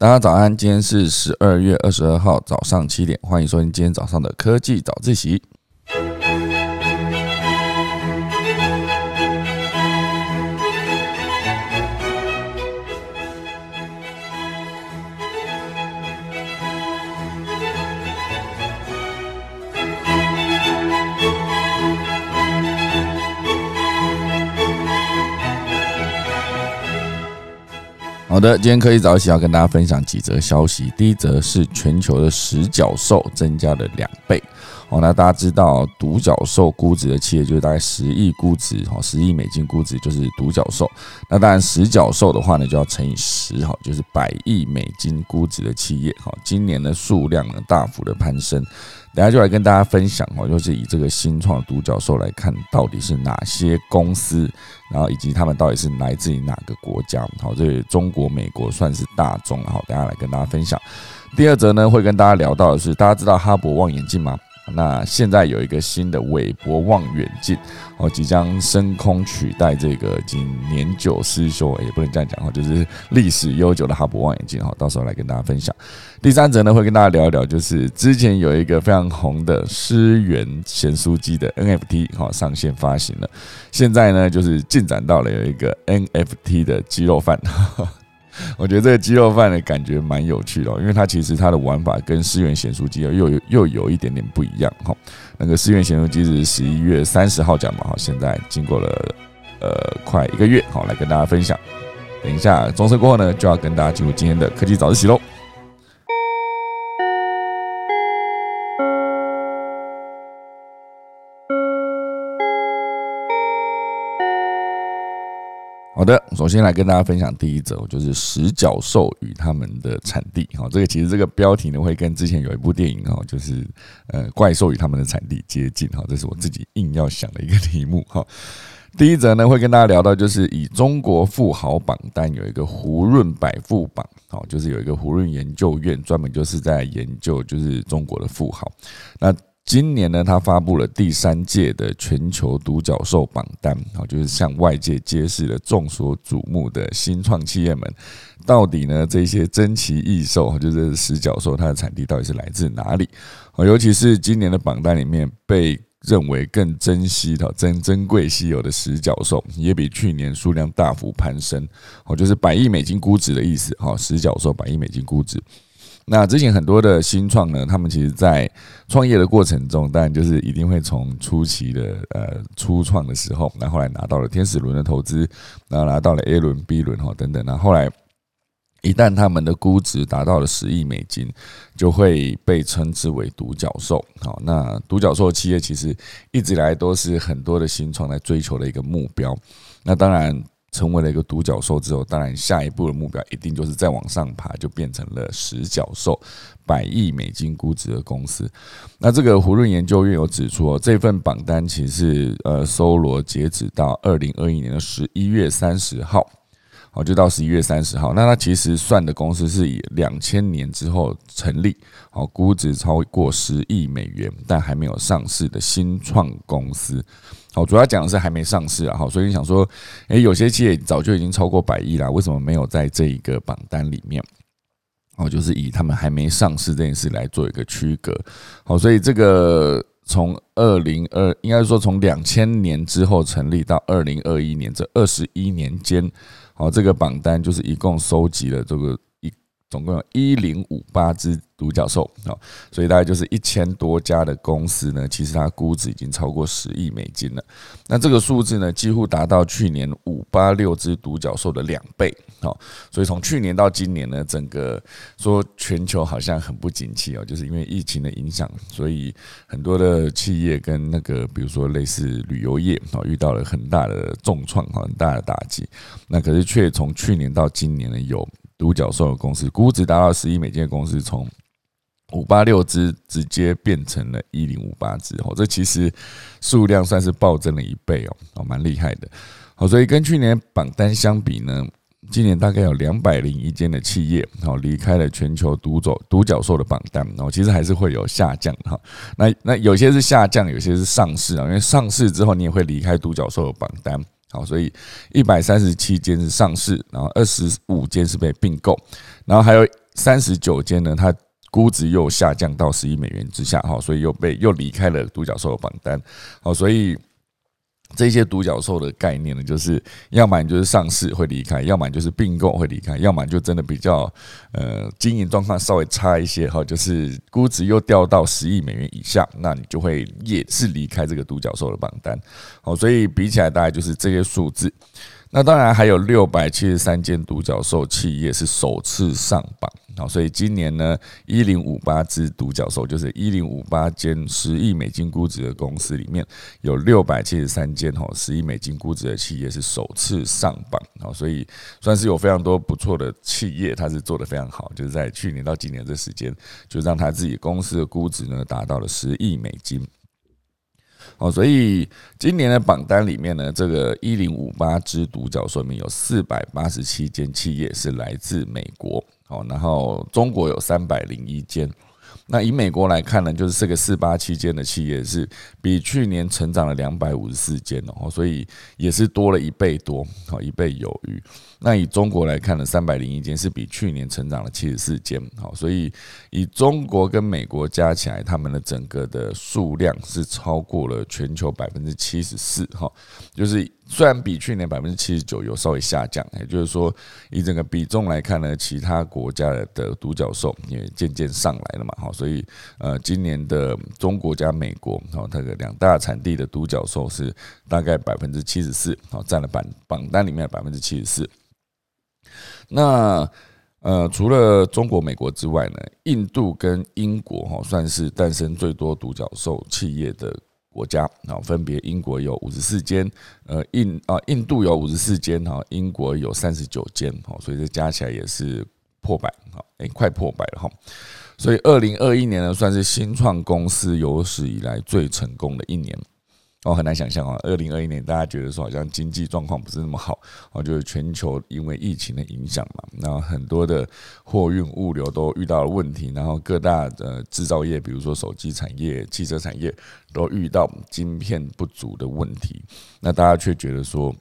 大家早安，今天是十二月二十二号早上七点，欢迎收听今天早上的科技早自习。好的，今天科技早起要跟大家分享几则消息。第一则是全球的十角兽增加了两倍。哦，那大家知道独角兽估值的企业就是大概十亿估值，哈，十亿美金估值就是独角兽。那当然十角兽的话呢，就要乘以十，哈，就是百亿美金估值的企业，哈，今年的数量呢大幅的攀升。等下就来跟大家分享哦，就是以这个新创独角兽来看，到底是哪些公司，然后以及他们到底是来自于哪个国家？好，这中国、美国算是大众，好，等下来跟大家分享。第二则呢，会跟大家聊到的是，大家知道哈勃望远镜吗？那现在有一个新的韦伯望远镜哦，即将升空取代这个已经年久失修，也不能这样讲哈，就是历史悠久的哈勃望远镜哈，到时候来跟大家分享。第三则呢，会跟大家聊一聊，就是之前有一个非常红的诗源咸酥鸡的 NFT 哈上线发行了，现在呢就是进展到了有一个 NFT 的鸡肉饭。我觉得这个鸡肉饭的感觉蛮有趣的，因为它其实它的玩法跟思源咸酥鸡又有又有一点点不一样哈。那个思源咸酥鸡是十一月三十号讲嘛哈，现在经过了呃快一个月，好来跟大家分享。等一下装车过后呢，就要跟大家进入今天的科技早自习喽。首先来跟大家分享第一则，就是十角兽与他们的产地。哈，这个其实这个标题呢，会跟之前有一部电影哈，就是呃怪兽与他们的产地接近。哈，这是我自己硬要想的一个题目。哈，第一则呢，会跟大家聊到，就是以中国富豪榜单有一个胡润百富榜，好，就是有一个胡润研究院专门就是在研究就是中国的富豪。那今年呢，他发布了第三届的全球独角兽榜单，好，就是向外界揭示了众所瞩目的新创企业们，到底呢这些珍奇异兽，就是十角兽，它的产地到底是来自哪里？尤其是今年的榜单里面被认为更珍惜的、珍珍贵稀有的十角兽，也比去年数量大幅攀升，哦，就是百亿美金估值的意思，哈，十角兽百亿美金估值。那之前很多的新创呢，他们其实在创业的过程中，当然就是一定会从初期的呃初创的时候，那后来拿到了天使轮的投资，然后拿到了 A 轮、B 轮哈等等，那后来一旦他们的估值达到了十亿美金，就会被称之为独角兽。好，那独角兽企业其实一直以来都是很多的新创在追求的一个目标。那当然。成为了一个独角兽之后，当然下一步的目标一定就是再往上爬，就变成了十角兽，百亿美金估值的公司。那这个胡润研究院有指出，这份榜单其实是呃搜罗截止到二零二一年的十一月三十号，好就到十一月三十号。那它其实算的公司是以两千年之后成立，好估值超过十亿美元，但还没有上市的新创公司。好，主要讲的是还没上市啊，好，所以你想说，诶，有些企业早就已经超过百亿了，为什么没有在这一个榜单里面？哦，就是以他们还没上市这件事来做一个区隔。好，所以这个从二零二，应该说从两千年之后成立到二零二一年这二十一年间，好，这个榜单就是一共收集了这个总共有一零五八只。独角兽啊，所以大概就是一千多家的公司呢，其实它估值已经超过十亿美金了。那这个数字呢，几乎达到去年五八六只独角兽的两倍。好，所以从去年到今年呢，整个说全球好像很不景气哦，就是因为疫情的影响，所以很多的企业跟那个比如说类似旅游业啊，遇到了很大的重创很大的打击。那可是却从去年到今年呢，有独角兽的公司估值达到十亿美金的公司从五八六只直接变成了一零五八只哦，这其实数量算是暴增了一倍哦，哦，蛮厉害的。好，所以跟去年榜单相比呢，今年大概有两百零一间的企业哦离开了全球独走独角兽的榜单哦，其实还是会有下降哈。那那有些是下降，有些是上市啊，因为上市之后你也会离开独角兽的榜单。好，所以一百三十七间是上市，然后二十五间是被并购，然后还有。三十九间呢，它估值又下降到十亿美元之下，哈，所以又被又离开了独角兽的榜单，好，所以。这些独角兽的概念呢，就是要么你就是上市会离开，要么就是并购会离开，要么就真的比较呃经营状况稍微差一些哈，就是估值又掉到十亿美元以下，那你就会也是离开这个独角兽的榜单。好，所以比起来大概就是这些数字。那当然还有六百七十三间独角兽企业是首次上榜，好，所以今年呢，一零五八只独角兽，就是一零五八间十亿美金估值的公司里面，有六百七十三间哈十亿美金估值的企业是首次上榜，好，所以算是有非常多不错的企业，它是做的非常好，就是在去年到今年这时间，就让他自己公司的估值呢达到了十亿美金。哦，所以今年的榜单里面呢，这个一零五八只独角兽里有四百八十七间企业是来自美国，哦，然后中国有三百零一间。那以美国来看呢，就是这个四八七间的企业是比去年成长了两百五十四间哦，所以也是多了一倍多，好一倍有余。那以中国来看呢，三百零一间是比去年成长了七十四间，好，所以以中国跟美国加起来，他们的整个的数量是超过了全球百分之七十四，哈，就是。虽然比去年百分之七十九有稍微下降，也就是说，以整个比重来看呢，其他国家的独角兽也渐渐上来了嘛，好，所以呃，今年的中国加美国，好，它的两大产地的独角兽是大概百分之七十四，好，占了榜榜单里面百分之七十四。那呃，除了中国、美国之外呢，印度跟英国哈，算是诞生最多独角兽企业的。国家啊，分别英国有五十四间，呃，印啊，印度有五十四间哈，英国有三十九间哈，所以这加起来也是破百哈，哎，快破百了哈，所以二零二一年呢，算是新创公司有史以来最成功的一年。哦，很难想象啊！二零二一年，大家觉得说好像经济状况不是那么好，哦，就是全球因为疫情的影响嘛，那很多的货运物流都遇到了问题，然后各大的制造业，比如说手机产业、汽车产业，都遇到晶片不足的问题，那大家却觉得说。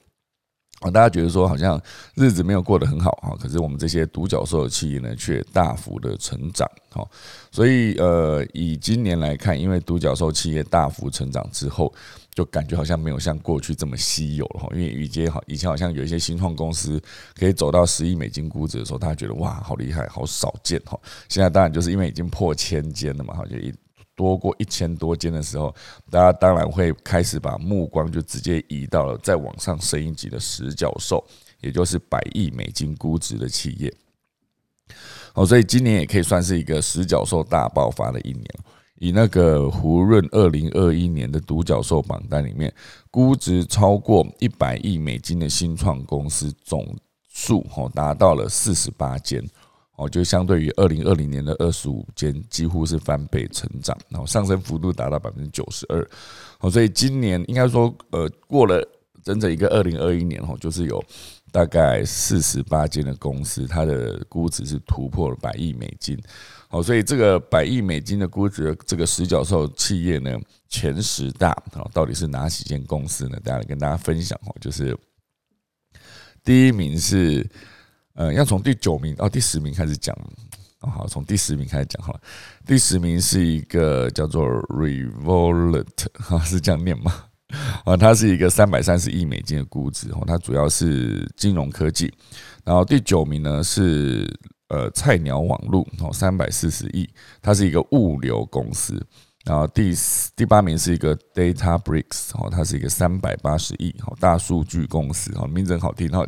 啊，大家觉得说好像日子没有过得很好啊，可是我们这些独角兽的企业呢，却大幅的成长哈。所以呃，以今年来看，因为独角兽企业大幅成长之后，就感觉好像没有像过去这么稀有了哈。因为以前好以前好像有一些新创公司可以走到十亿美金估值的时候，大家觉得哇，好厉害，好少见哈。现在当然就是因为已经破千间了嘛，哈，就一。多过一千多间的时候，大家当然会开始把目光就直接移到了再往上升一级的十角兽，也就是百亿美金估值的企业。哦，所以今年也可以算是一个十角兽大爆发的一年。以那个胡润二零二一年的独角兽榜单里面，估值超过一百亿美金的新创公司总数，哦，达到了四十八间。哦，就相对于二零二零年的二十五间，几乎是翻倍成长，然后上升幅度达到百分之九十二。哦，所以今年应该说，呃，过了整整一个二零二一年，哦，就是有大概四十八间的公司，它的估值是突破了百亿美金。好，所以这个百亿美金的估值这个十角兽企业呢，前十大啊，到底是哪几间公司呢？大家来跟大家分享哦，就是第一名是。呃，要从第九名到第十名开始讲，好，从第十名开始讲哈。第十名是一个叫做 Revolut，哈，是这样念吗？啊，它是一个三百三十亿美金的估值，哦，它主要是金融科技。然后第九名呢是呃菜鸟网络，哦，三百四十亿，它是一个物流公司。然后第第八名是一个 Data Bricks 哦，它是一个三百八十亿哦大数据公司哦，名字很好听，好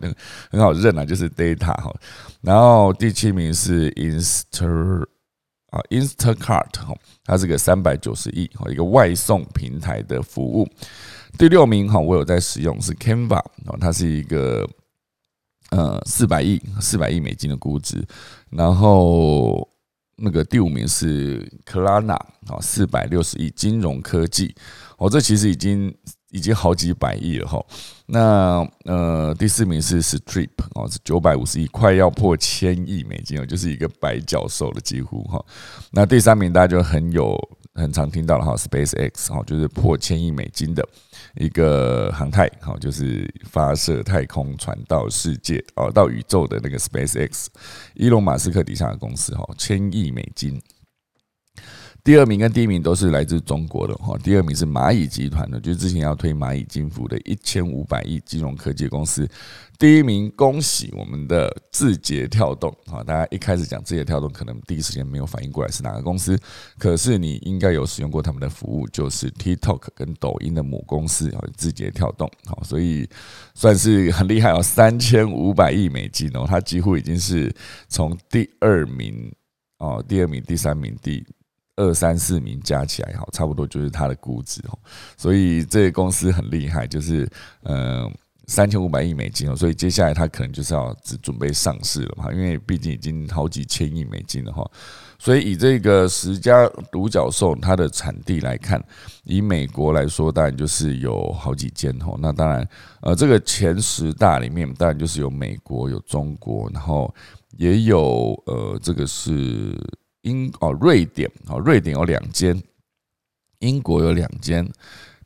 很好认啊，就是 Data 哈。然后第七名是 Insta 啊 Instacart 哈，它是个三百九十亿哦一个外送平台的服务。第六名哈，我有在使用是 Canva 哦，它是一个呃四百亿四百亿美金的估值，然后。那个第五名是 Klarna 啊，四百六十亿金融科技哦，这其实已经已经好几百亿了哈。那呃，第四名是 Strip 哦，是九百五十亿，快要破千亿美金哦，就是一个白角兽的几乎哈。那第三名大家就很有很常听到的哈，Space X 哈，就是破千亿美金的一个航太，哈，就是发射太空船到世界哦，到宇宙的那个 Space X，伊隆马斯克底下的公司哈，千亿美金。第二名跟第一名都是来自中国的哈，第二名是蚂蚁集团的，就是之前要推蚂蚁金服的一千五百亿金融科技公司。第一名，恭喜我们的字节跳动啊！大家一开始讲字节跳动，可能第一时间没有反应过来是哪个公司，可是你应该有使用过他们的服务，就是 TikTok 跟抖音的母公司啊，字节跳动。好，所以算是很厉害哦，三千五百亿美金哦，它几乎已经是从第二名哦，第二名、第三名、第。二三四名加起来，好，差不多就是它的估值哦。所以这个公司很厉害，就是嗯三千五百亿美金哦。所以接下来它可能就是要准备上市了嘛，因为毕竟已经好几千亿美金了哈。所以以这个十家独角兽它的产地来看，以美国来说，当然就是有好几间哦。那当然，呃，这个前十大里面，当然就是有美国、有中国，然后也有呃，这个是。英哦，瑞典哦，瑞典有两间，英国有两间。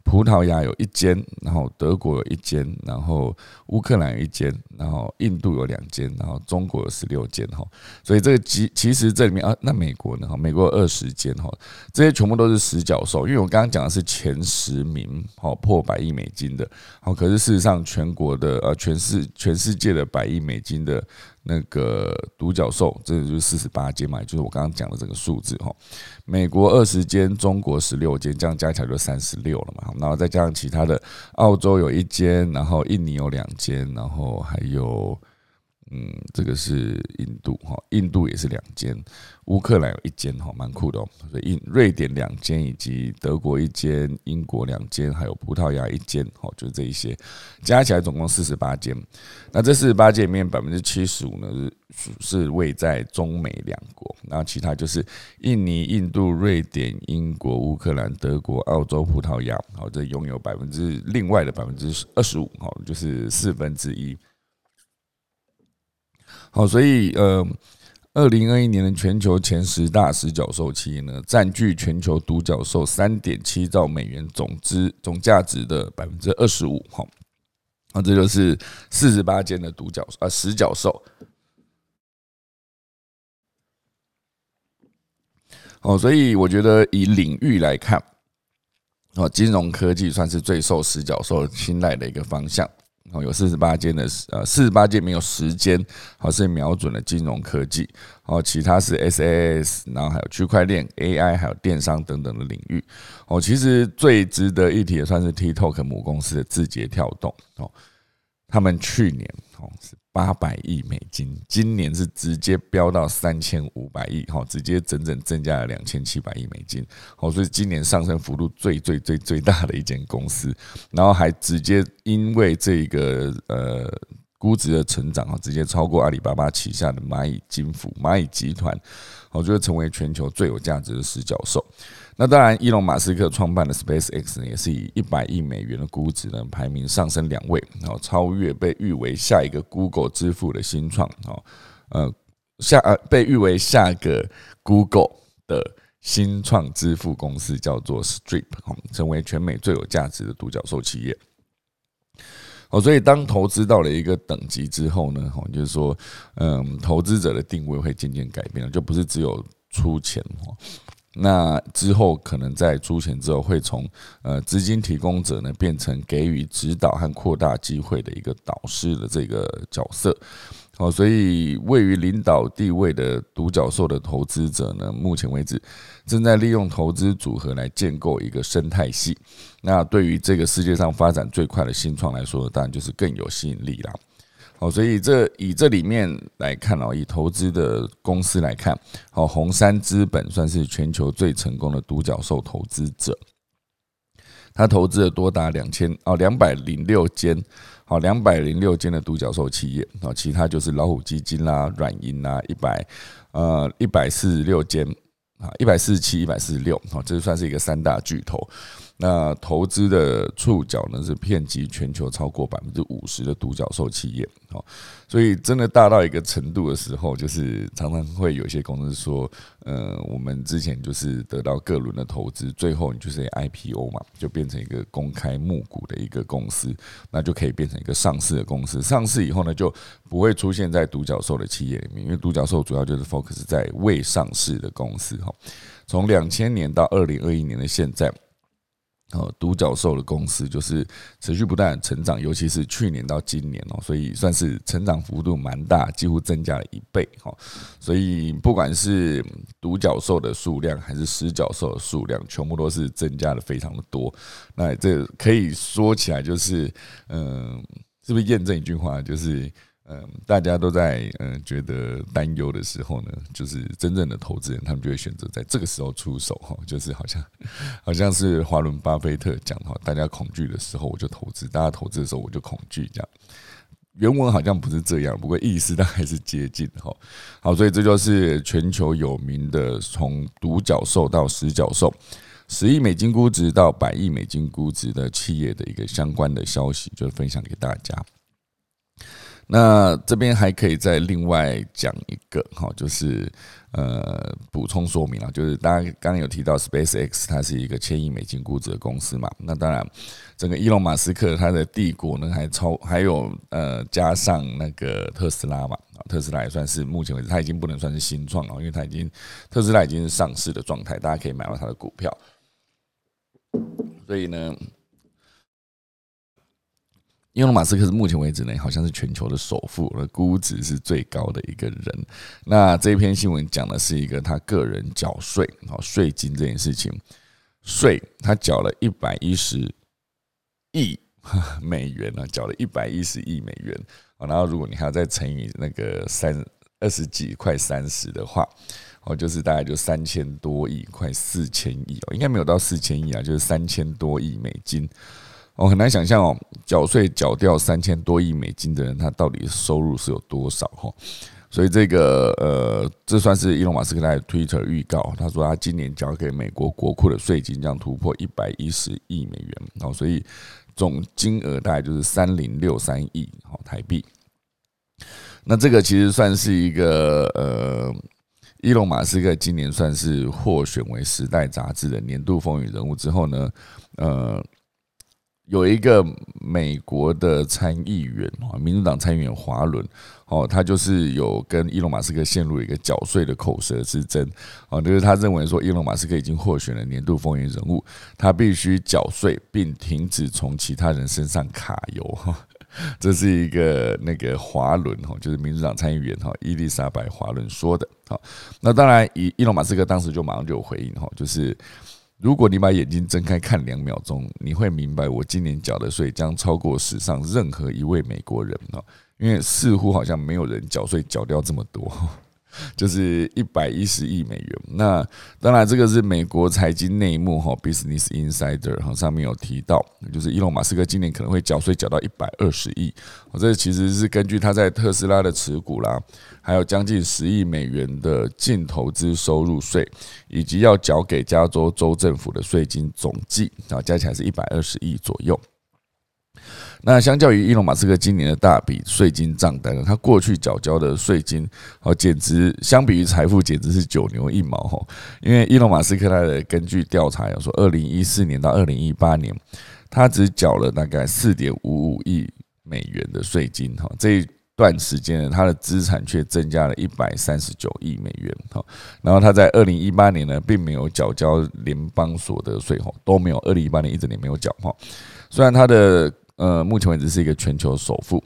葡萄牙有一间，然后德国有一间，然后乌克兰有一间，然后印度有两间，然后中国有十六间哈。所以这个其其实这里面啊，那美国呢？哈，美国有二十间哈。这些全部都是十角兽，因为我刚刚讲的是前十名，好破百亿美金的。好，可是事实上全国的呃，全世全世界的百亿美金的那个独角兽，这就是四十八间嘛，就是我刚刚讲的这个数字哈。美国二十间，中国十六间，这样加起来就三十六了嘛。然后再加上其他的，澳洲有一间，然后印尼有两间，然后还有。嗯，这个是印度哈，印度也是两间，乌克兰有一间哈，蛮酷的哦。所以印瑞典两间，以及德国一间，英国两间，还有葡萄牙一间，哈，就是这一些，加起来总共四十八间。那这四十八间里面，百分之七十五呢是是位在中美两国，那其他就是印尼、印度、瑞典、英国、乌克兰、德国、澳洲、葡萄牙，好，这拥有百分之另外的百分之二十五，哈，就是四分之一。好，所以呃，二零二一年的全球前十大十角兽企业呢，占据全球独角兽三点七兆美元总值总价值的百分之二十五。哈，那这就是四十八间的独角啊十角兽。哦，所以我觉得以领域来看，哦，金融科技算是最受十角兽青睐的一个方向。哦，有四十八间的，呃，四十八间没有时间，好是瞄准了金融科技，哦，其他是 SaaS，然后还有区块链、AI，还有电商等等的领域。哦，其实最值得一提的算是 TikTok 母公司的字节跳动，哦，他们去年哦是。八百亿美金，今年是直接飙到三千五百亿，哈，直接整整增加了两千七百亿美金，好，所以今年上升幅度最最最最大的一间公司，然后还直接因为这个呃估值的成长，哈，直接超过阿里巴巴旗下的蚂蚁金服、蚂蚁集团，我就会成为全球最有价值的十角兽。那当然，伊隆马斯克创办的 Space X 呢，也是以一百亿美元的估值呢，排名上升两位，然后超越被誉为下一个 Google 支付的新创，哦，呃，下呃被誉为下个 Google 的新创支付公司叫做 Stripe，成为全美最有价值的独角兽企业。哦，所以当投资到了一个等级之后呢，哦，就是说，嗯，投资者的定位会渐渐改变了，就不是只有出钱，哦。那之后可能在出钱之后，会从呃资金提供者呢，变成给予指导和扩大机会的一个导师的这个角色。好，所以位于领导地位的独角兽的投资者呢，目前为止正在利用投资组合来建构一个生态系。那对于这个世界上发展最快的新创来说，当然就是更有吸引力啦。好，所以这以这里面来看哦，以投资的公司来看，好，红杉资本算是全球最成功的独角兽投资者，他投资了多达两千哦两百零六间，好两百零六间的独角兽企业啊，其他就是老虎基金啦、软银啦，一百呃一百四十六间啊，一百四十七、一百四十六，好，这算是一个三大巨头。那投资的触角呢是遍及全球超过百分之五十的独角兽企业，哦，所以真的大到一个程度的时候，就是常常会有一些公司说，呃，我们之前就是得到各轮的投资，最后你就是 IPO 嘛，就变成一个公开募股的一个公司，那就可以变成一个上市的公司。上市以后呢，就不会出现在独角兽的企业里面，因为独角兽主要就是 focus 在未上市的公司，哈。从两千年到二零二一年的现在。哦，独角兽的公司就是持续不断成长，尤其是去年到今年哦，所以算是成长幅度蛮大，几乎增加了一倍哈。所以不管是独角兽的数量还是十角兽的数量，全部都是增加的非常的多。那这可以说起来就是，嗯，是不是验证一句话，就是？嗯，大家都在嗯觉得担忧的时候呢，就是真正的投资人，他们就会选择在这个时候出手哈，就是好像 好像是华伦巴菲特讲哈，大家恐惧的时候我就投资，大家投资的时候我就恐惧这样。原文好像不是这样，不过意思大概是接近哈。好，所以这就是全球有名的从独角兽到十角兽，十亿美金估值到百亿美金估值的企业的一个相关的消息，就分享给大家。那这边还可以再另外讲一个哈，就是呃补充说明啊，就是大家刚刚有提到 Space X，它是一个千亿美金估值的公司嘛。那当然，整个伊隆马斯克他的帝国呢，还超还有呃加上那个特斯拉嘛，特斯拉也算是目前为止，它已经不能算是新创了，因为它已经特斯拉已经是上市的状态，大家可以买到它的股票。所以呢。伊隆马斯克是目前为止呢，好像是全球的首富，而估值是最高的一个人。那这篇新闻讲的是一个他个人缴税，好税金这件事情，税他缴了一百一十亿 美元呢，缴了一百一十亿美元。然后如果你还要再乘以那个三二十几快三十的话，哦，就是大概就三千多亿，快四千亿哦，应该没有到四千亿啊，就是三千多亿美金。我很难想象哦，缴税缴掉三千多亿美金的人，他到底收入是有多少哈？所以这个呃，这算是伊隆马斯克在 Twitter 预告，他说他今年交给美国国库的税金将突破一百一十亿美元，哦，所以总金额大概就是三零六三亿好台币。那这个其实算是一个呃，伊隆马斯克今年算是获选为《时代》杂志的年度风云人物之后呢，呃。有一个美国的参议员啊，民主党参议员华伦哦，他就是有跟伊隆马斯克陷入一个缴税的口舌之争哦，就是他认为说伊隆马斯克已经获选了年度风云人物，他必须缴税并停止从其他人身上卡油哈，这是一个那个华伦哈，就是民主党参议员哈伊丽莎白华伦说的好，那当然伊伊隆马斯克当时就马上就有回应哈，就是。如果你把眼睛睁开看两秒钟，你会明白，我今年缴的税将超过史上任何一位美国人哦，因为似乎好像没有人缴税缴掉这么多。就是一百一十亿美元。那当然，这个是美国财经内幕哈，Business Insider 哈上面有提到，就是伊隆马斯克今年可能会缴税缴到一百二十亿。我这其实是根据他在特斯拉的持股啦，还有将近十亿美元的净投资收入税，以及要缴给加州州政府的税金总计啊，加起来是一百二十亿左右。那相较于伊隆马斯克今年的大笔税金账单呢，他过去缴交的税金哦，简直相比于财富简直是九牛一毛哈。因为伊隆马斯克他的根据调查有说，二零一四年到二零一八年，他只缴了大概四点五五亿美元的税金哈。这段时间呢，他的资产却增加了一百三十九亿美元哈。然后他在二零一八年呢，并没有缴交联邦所得税哈，都没有。二零一八年一整年没有缴哈。虽然他的呃，目前为止是一个全球首富，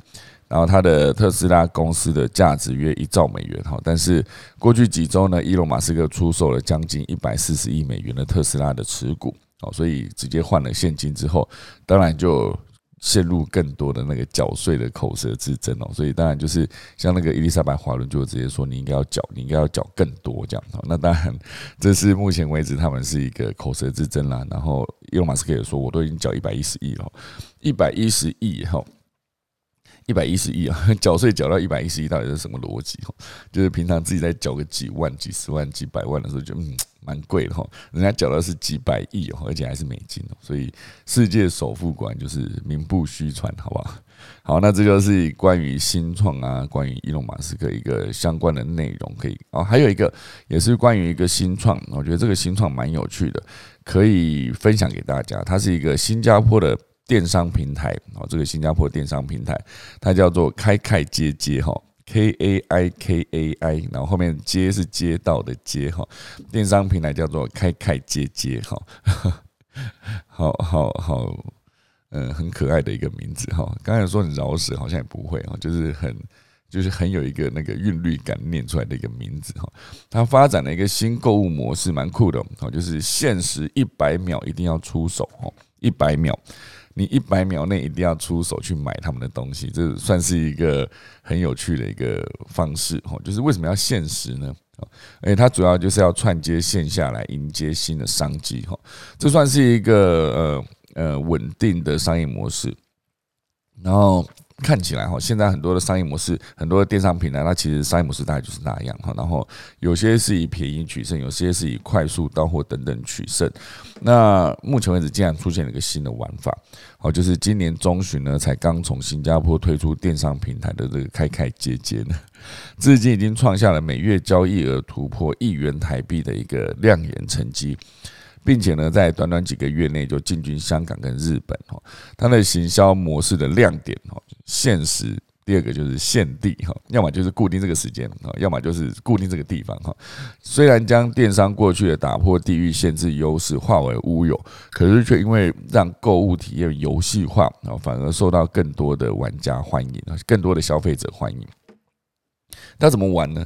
然后他的特斯拉公司的价值约一兆美元哈，但是过去几周呢，伊隆马斯克出售了将近一百四十亿美元的特斯拉的持股哦，所以直接换了现金之后，当然就。陷入更多的那个缴税的口舌之争哦，所以当然就是像那个伊丽莎白华伦就直接说你应该要缴，你应该要缴更多这样哦。那当然这是目前为止他们是一个口舌之争啦。然后伊隆马斯克也说我都已经缴一百一十亿了，一百一十亿哈，一百一十亿啊，缴税缴到一百一十亿到底是什么逻辑？就是平常自己在缴个几万、几十万、几百万的时候就嗯。蛮贵的哈，人家缴的是几百亿哦，而且还是美金哦，所以世界首富果然就是名不虚传，好不好？好，那这就是关于新创啊，关于伊隆马斯克一个相关的内容，可以哦，还有一个也是关于一个新创，我觉得这个新创蛮有趣的，可以分享给大家。它是一个新加坡的电商平台哦，这个新加坡电商平台它叫做开开街街哈，K A I K A I，然后后面街是街道的街哈，电商平台叫做开开街街哈，好 好好。嗯，很可爱的一个名字哈。刚才说很饶舌，好像也不会哈，就是很就是很有一个那个韵律感念出来的一个名字哈。它发展了一个新购物模式，蛮酷的哦，就是限时一百秒一定要出手哦，一百秒，你一百秒内一定要出手去买他们的东西，这算是一个很有趣的一个方式哦。就是为什么要限时呢？而且它主要就是要串接线下来迎接新的商机哈。这算是一个呃。呃，稳定的商业模式，然后看起来哈，现在很多的商业模式，很多的电商平台，它其实商业模式大概就是那样哈。然后有些是以便宜取胜，有些是以快速到货等等取胜。那目前为止，竟然出现了一个新的玩法，好，就是今年中旬呢，才刚从新加坡推出电商平台的这个开开接接呢，至今已经创下了每月交易额突破亿元台币的一个亮眼成绩。并且呢，在短短几个月内就进军香港跟日本哈，它的行销模式的亮点哈，限时，第二个就是限地哈，要么就是固定这个时间啊，要么就是固定这个地方哈。虽然将电商过去的打破地域限制优势化为乌有，可是却因为让购物体验游戏化啊，反而受到更多的玩家欢迎，更多的消费者欢迎。那怎么玩呢？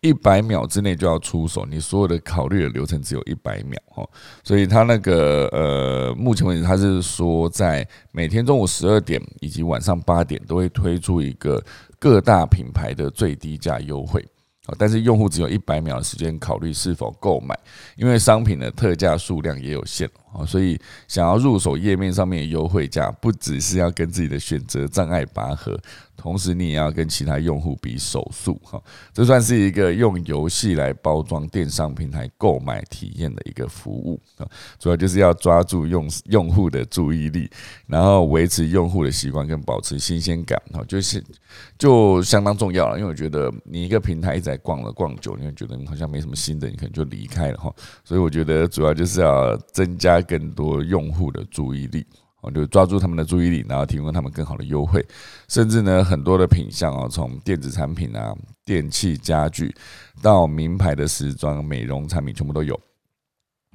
一百秒之内就要出手，你所有的考虑的流程只有一百秒哦，所以他那个呃，目前为止他是说在每天中午十二点以及晚上八点都会推出一个各大品牌的最低价优惠，但是用户只有一百秒的时间考虑是否购买，因为商品的特价数量也有限啊，所以想要入手页面上面的优惠价，不只是要跟自己的选择障碍拔河。同时，你也要跟其他用户比手速哈，这算是一个用游戏来包装电商平台购买体验的一个服务啊，主要就是要抓住用用户的注意力，然后维持用户的习惯跟保持新鲜感哈，就是就相当重要了。因为我觉得你一个平台一直在逛了逛久，你会觉得好像没什么新的，你可能就离开了哈。所以我觉得主要就是要增加更多用户的注意力。哦，就抓住他们的注意力，然后提供他们更好的优惠，甚至呢，很多的品相哦，从电子产品啊、电器家具到名牌的时装、美容产品，全部都有。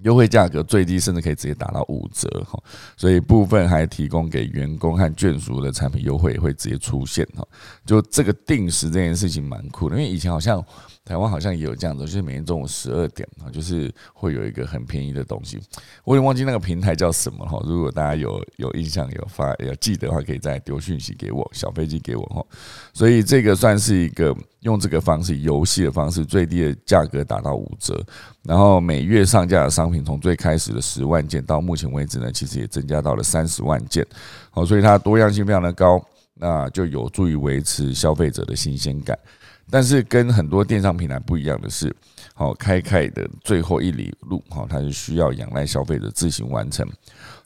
优惠价格最低，甚至可以直接打到五折哈，所以部分还提供给员工和眷属的产品优惠会直接出现哈。就这个定时这件事情蛮酷的，因为以前好像台湾好像也有这样子，就是每天中午十二点啊，就是会有一个很便宜的东西，我也忘记那个平台叫什么哈。如果大家有有印象、有发、有记得的话，可以再丢讯息给我，小飞机给我哈。所以这个算是一个。用这个方式，游戏的方式，最低的价格打到五折，然后每月上架的商品从最开始的十万件到目前为止呢，其实也增加到了三十万件，好，所以它多样性非常的高，那就有助于维持消费者的新鲜感。但是跟很多电商平台不一样的是，好开开的最后一里路，哈，它是需要仰赖消费者自行完成，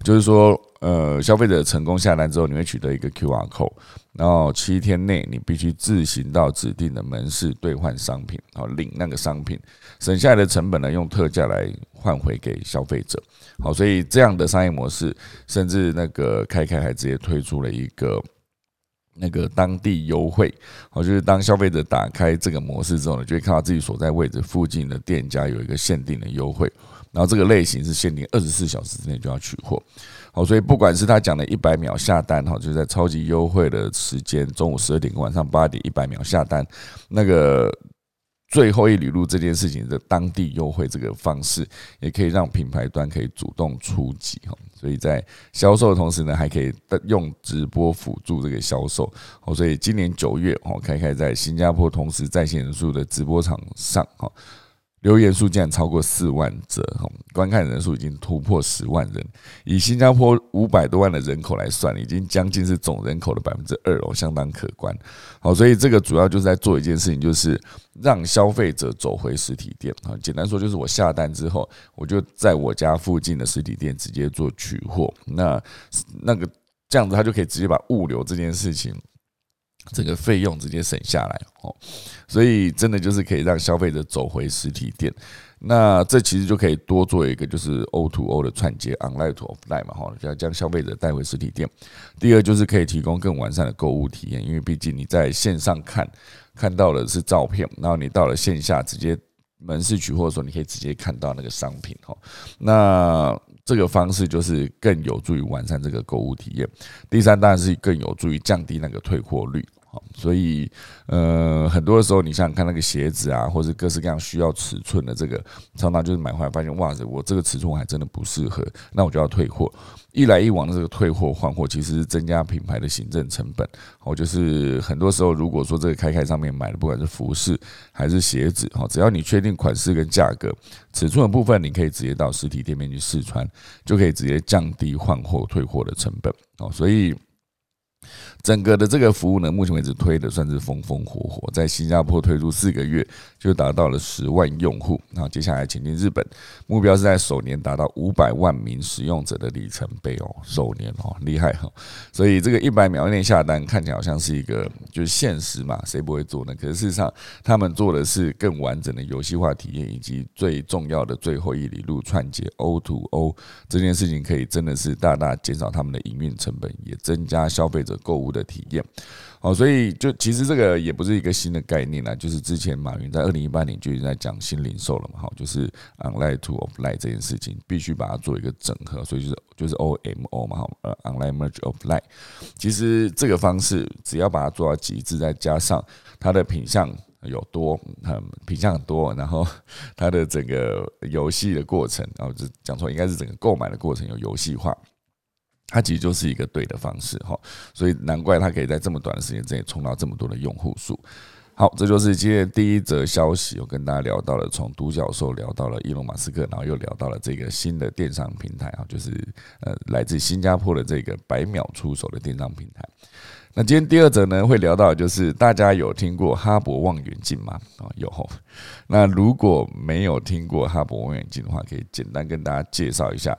就是说。呃，消费者成功下单之后，你会取得一个 Q R code，然后七天内你必须自行到指定的门市兑换商品，好领那个商品，省下来的成本呢，用特价来换回给消费者。好，所以这样的商业模式，甚至那个开开还直接推出了一个那个当地优惠。好，就是当消费者打开这个模式之后呢，就会看到自己所在位置附近的店家有一个限定的优惠，然后这个类型是限定二十四小时之内就要取货。好，所以不管是他讲的一百秒下单，哈，就是在超级优惠的时间，中午十二点跟晚上八点，一百秒下单，那个最后一里路这件事情的当地优惠这个方式，也可以让品牌端可以主动出击，哈，所以在销售的同时呢，还可以用直播辅助这个销售，哦，所以今年九月，哦，开开在新加坡同时在线人数的直播场上，哈。留言数竟然超过四万则，哈，观看人数已经突破十万人。以新加坡五百多万的人口来算，已经将近是总人口的百分之二哦，相当可观。好，所以这个主要就是在做一件事情，就是让消费者走回实体店。啊，简单说就是我下单之后，我就在我家附近的实体店直接做取货。那那个这样子，他就可以直接把物流这件事情。这个费用直接省下来哦，所以真的就是可以让消费者走回实体店。那这其实就可以多做一个，就是 O to O 的串接，online to offline 嘛，哈，要将消费者带回实体店。第二就是可以提供更完善的购物体验，因为毕竟你在线上看看到的是照片，然后你到了线下直接门市取货的时候，你可以直接看到那个商品，哈。那这个方式就是更有助于完善这个购物体验。第三当然是更有助于降低那个退货率。所以呃，很多的时候，你想想看，那个鞋子啊，或者各式各样需要尺寸的这个，常常就是买回来发现，哇塞，我这个尺寸我还真的不适合，那我就要退货。一来一往的这个退货换货，其实是增加品牌的行政成本。哦，就是很多时候，如果说这个开开上面买的，不管是服饰还是鞋子，哈，只要你确定款式跟价格、尺寸的部分，你可以直接到实体店面去试穿，就可以直接降低换货退货的成本。哦，所以。整个的这个服务呢，目前为止推的算是风风火火，在新加坡推出四个月就达到了十万用户，那接下来前进日本，目标是在首年达到五百万名使用者的里程碑哦，首年哦，厉害哈！所以这个一百秒内下单看起来好像是一个就是现实嘛，谁不会做呢？可是事实上，他们做的是更完整的游戏化体验，以及最重要的最后一里路串接 O to O 这件事情，可以真的是大大减少他们的营运成本，也增加消费者购物。的体验，好，所以就其实这个也不是一个新的概念啦，就是之前马云在二零一八年就已经在讲新零售了嘛，好，就是 online to offline 这件事情必须把它做一个整合，所以就是就是 O M O 嘛，好，呃，online merge offline，其实这个方式只要把它做到极致，再加上它的品相有多，很品相很多，然后它的整个游戏的过程，然后就讲错，应该是整个购买的过程有游戏化。它其实就是一个对的方式哈，所以难怪它可以在这么短的时间之内冲到这么多的用户数。好，这就是今天第一则消息，我跟大家聊到了，从独角兽聊到了伊隆马斯克，然后又聊到了这个新的电商平台啊，就是呃来自新加坡的这个百秒出手的电商平台。那今天第二则呢，会聊到就是大家有听过哈勃望远镜吗？啊，有。那如果没有听过哈勃望远镜的话，可以简单跟大家介绍一下。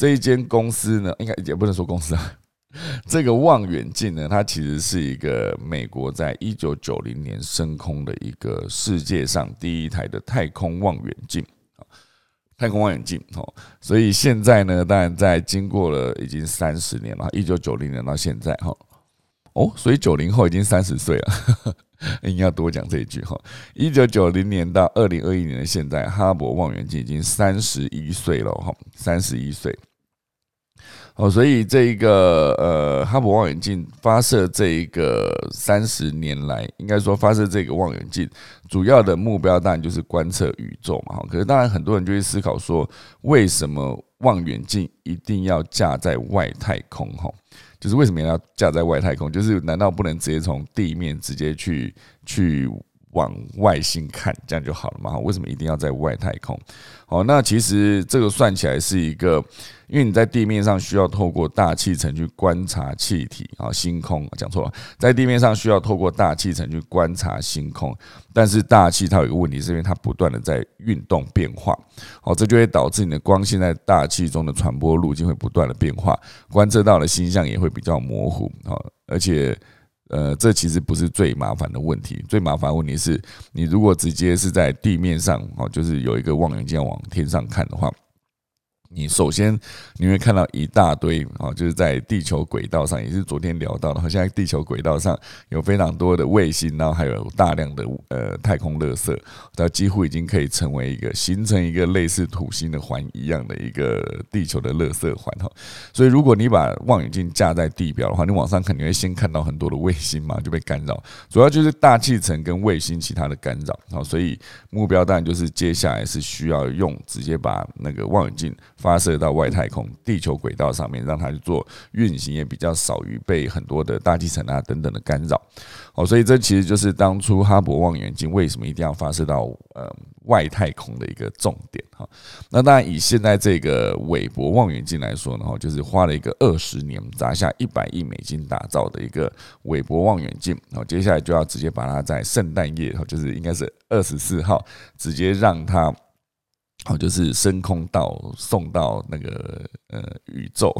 这一间公司呢，应该也不能说公司啊。这个望远镜呢，它其实是一个美国在一九九零年升空的一个世界上第一台的太空望远镜太空望远镜哦，所以现在呢，当然在经过了已经三十年了，一九九零年到现在哈哦，所以九零后已经三十岁了，应该要多讲这一句哈。一九九零年到二零二一年的现在，哈勃望远镜已经三十一岁了哈，三十一岁。哦，所以这一个呃，哈勃望远镜发射这一个三十年来，应该说发射这个望远镜主要的目标当然就是观测宇宙嘛。哈，可是当然很多人就会思考说，为什么望远镜一定要架在外太空？哈，就是为什么要架在外太空？就是难道不能直接从地面直接去去？往外星看，这样就好了嘛？为什么一定要在外太空？好，那其实这个算起来是一个，因为你在地面上需要透过大气层去观察气体啊，星空讲错了，在地面上需要透过大气层去观察星空，但是大气它有一个问题，是因为它不断的在运动变化，好，这就会导致你的光线在大气中的传播路径会不断的变化，观测到的星象也会比较模糊啊，而且。呃，这其实不是最麻烦的问题，最麻烦问题是你如果直接是在地面上哦，就是有一个望远镜往天上看的话。你首先你会看到一大堆啊，就是在地球轨道上，也是昨天聊到的，好像地球轨道上有非常多的卫星，然后还有大量的呃太空垃圾，它几乎已经可以成为一个形成一个类似土星的环一样的一个地球的垃圾环哈。所以如果你把望远镜架在地表的话，你往上肯定会先看到很多的卫星嘛，就被干扰，主要就是大气层跟卫星其他的干扰好。所以目标当然就是接下来是需要用直接把那个望远镜。发射到外太空、地球轨道上面，让它去做运行，也比较少于被很多的大气层啊等等的干扰。哦，所以这其实就是当初哈勃望远镜为什么一定要发射到呃外太空的一个重点哈。那当然以现在这个韦伯望远镜来说呢，哈，就是花了一个二十年砸下一百亿美金打造的一个韦伯望远镜，好接下来就要直接把它在圣诞夜，就是应该是二十四号，直接让它。哦，就是升空到送到那个呃宇宙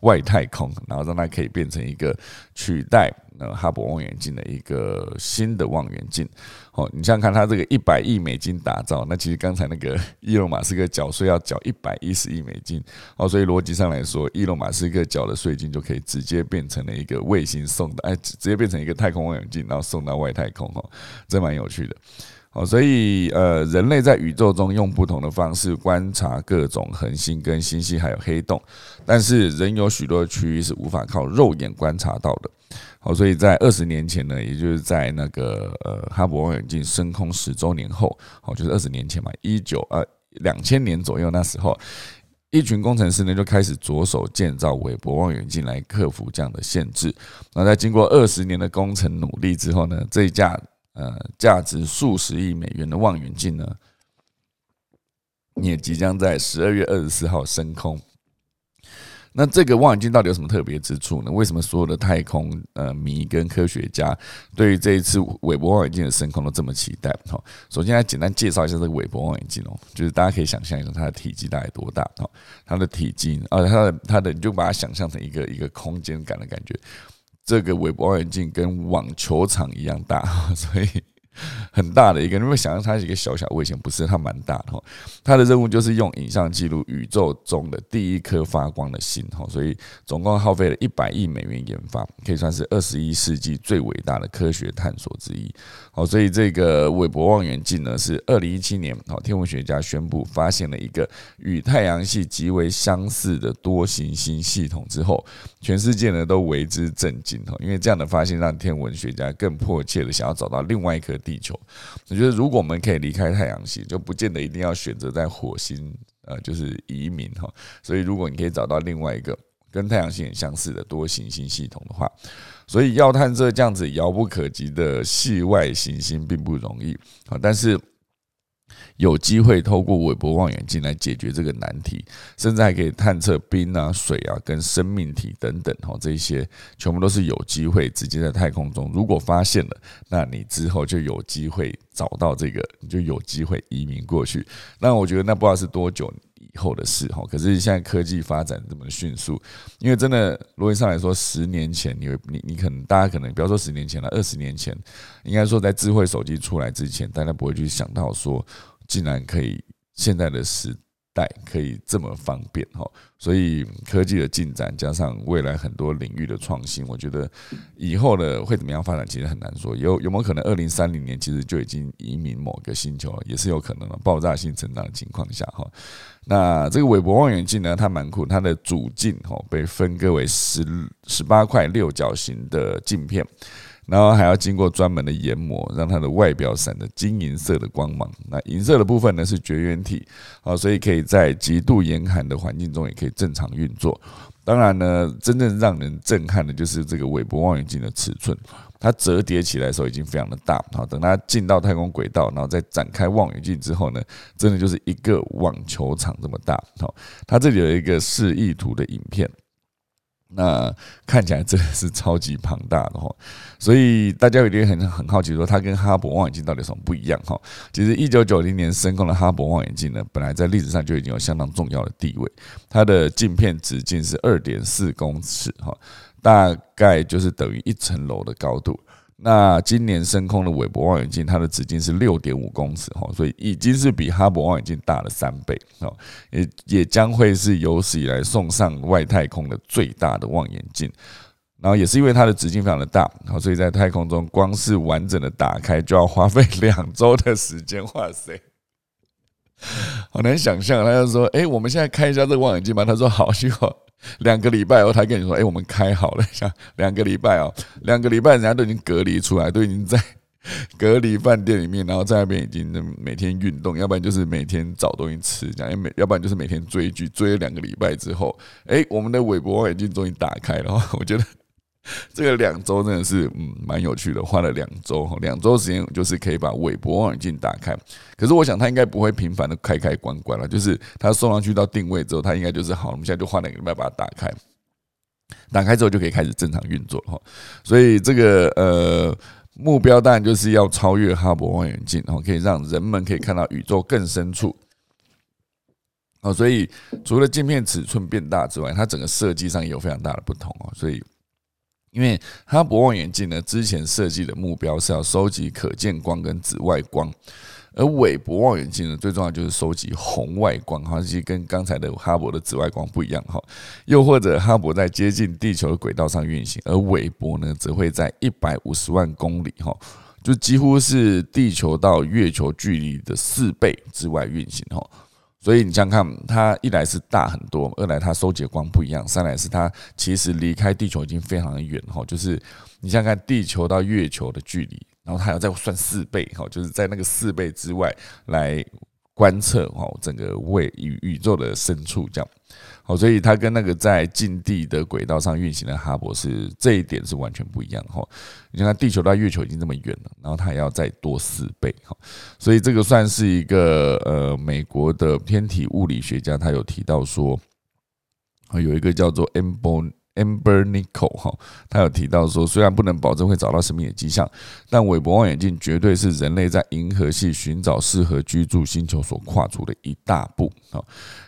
外太空，然后让它可以变成一个取代呃哈勃望远镜的一个新的望远镜。哦，你想看，它这个一百亿美金打造，那其实刚才那个伊隆马斯克缴税要缴一百一十亿美金。哦，所以逻辑上来说，伊隆马斯克缴的税金就可以直接变成了一个卫星送的，哎，直接变成一个太空望远镜，然后送到外太空。哦，这蛮有趣的。哦，所以呃，人类在宇宙中用不同的方式观察各种恒星、跟星系，还有黑洞，但是仍有许多区域是无法靠肉眼观察到的。好，所以在二十年前呢，也就是在那个呃哈勃望远镜升空十周年后，好，就是二十年前嘛，一九呃两千年左右那时候，一群工程师呢就开始着手建造韦伯望远镜来克服这样的限制。那在经过二十年的工程努力之后呢，这一架。呃，价值数十亿美元的望远镜呢，也即将在十二月二十四号升空。那这个望远镜到底有什么特别之处呢？为什么所有的太空呃迷跟科学家对于这一次韦伯望远镜的升空都这么期待？哈，首先来简单介绍一下这个韦伯望远镜哦，就是大家可以想象一下它的体积大概多大？哈，它的体积啊，它的它的，你就把它想象成一个一个空间感的感觉。这个韦伯望远镜跟网球场一样大，所以很大的一个。你会想象它是一个小小卫星，不是？它蛮大的哈。它的任务就是用影像记录宇宙中的第一颗发光的星。哈，所以总共耗费了一百亿美元研发，可以算是二十一世纪最伟大的科学探索之一。好，所以这个韦伯望远镜呢，是二零一七年，好，天文学家宣布发现了一个与太阳系极为相似的多行星系统之后，全世界呢都为之震惊。哈，因为这样的发现让天文学家更迫切的想要找到另外一颗地球。我觉得，如果我们可以离开太阳系，就不见得一定要选择在火星，呃，就是移民哈。所以，如果你可以找到另外一个跟太阳系很相似的多行星系统的话，所以要探测这样子遥不可及的系外行星并不容易啊，但是有机会透过韦伯望远镜来解决这个难题，甚至还可以探测冰啊、水啊跟生命体等等哦，这些全部都是有机会直接在太空中，如果发现了，那你之后就有机会找到这个，你就有机会移民过去。那我觉得那不知道是多久。以后的事哈，可是现在科技发展这么迅速，因为真的逻辑上来说，十年前你你你可能大家可能不要说十年前了，二十年前，应该说在智慧手机出来之前，大家不会去想到说，竟然可以现在的时。代可以这么方便哈，所以科技的进展加上未来很多领域的创新，我觉得以后的会怎么样发展，其实很难说。有有没有可能二零三零年其实就已经移民某个星球，也是有可能的。爆炸性成长的情况下哈，那这个韦伯望远镜呢，它蛮酷，它的主镜哈被分割为十十八块六角形的镜片。然后还要经过专门的研磨，让它的外表闪着金银色的光芒。那银色的部分呢是绝缘体，好，所以可以在极度严寒的环境中也可以正常运作。当然呢，真正让人震撼的就是这个韦伯望远镜的尺寸，它折叠起来的时候已经非常的大。好，等它进到太空轨道，然后再展开望远镜之后呢，真的就是一个网球场这么大。好，它这里有一个示意图的影片。那看起来真的是超级庞大的哈，所以大家有点很很好奇，说它跟哈勃望远镜到底有什么不一样哈？其实一九九零年升空的哈勃望远镜呢，本来在历史上就已经有相当重要的地位，它的镜片直径是二点四公尺哈，大概就是等于一层楼的高度。那今年升空的韦伯望远镜，它的直径是六点五公尺哈，所以已经是比哈勃望远镜大了三倍哦，也也将会是有史以来送上外太空的最大的望远镜。然后也是因为它的直径非常的大，好，所以在太空中光是完整的打开就要花费两周的时间。哇塞，好难想象。他就说：“哎，我们现在开一下这个望远镜吧。”他说：“好，希望。”两个礼拜后，他跟你说：“哎，我们开好了，像两个礼拜哦，两个礼拜人家都已经隔离出来，都已经在 隔离饭店里面，然后在那边已经每天运动，要不然就是每天找东西吃，这样，要每要不然就是每天追剧，追了两个礼拜之后，哎，我们的韦伯望远镜终于打开了，我觉得。这个两周真的是嗯蛮有趣的，花了两周两周时间就是可以把韦伯望远镜打开。可是我想他应该不会频繁的开开关关了，就是他送上去到定位之后，他应该就是好，我们现在就花两个礼拜把它打开，打开之后就可以开始正常运作哈。所以这个呃目标当然就是要超越哈勃望远镜，然后可以让人们可以看到宇宙更深处。哦，所以除了镜片尺寸变大之外，它整个设计上也有非常大的不同哦，所以。因为哈勃望远镜呢，之前设计的目标是要收集可见光跟紫外光，而韦伯望远镜呢，最重要就是收集红外光，哈，其实跟刚才的哈勃的紫外光不一样，哈。又或者哈勃在接近地球的轨道上运行，而韦伯呢，则会在一百五十万公里，哈，就几乎是地球到月球距离的四倍之外运行，哈。所以你想看，它一来是大很多，二来它收集的光不一样，三来是它其实离开地球已经非常的远哈，就是你想看地球到月球的距离，然后它要再算四倍哈，就是在那个四倍之外来观测哈整个位宇宇宙的深处这样。好，所以它跟那个在近地的轨道上运行的哈勃是这一点是完全不一样哈。你看，地球到月球已经这么远了，然后它还要再多四倍哈。所以这个算是一个呃，美国的天体物理学家他有提到说，有一个叫做 M Bon。Amber n i c o 哈，他有提到说，虽然不能保证会找到生命的迹象，但韦伯望远镜绝对是人类在银河系寻找适合居住星球所跨出的一大步啊。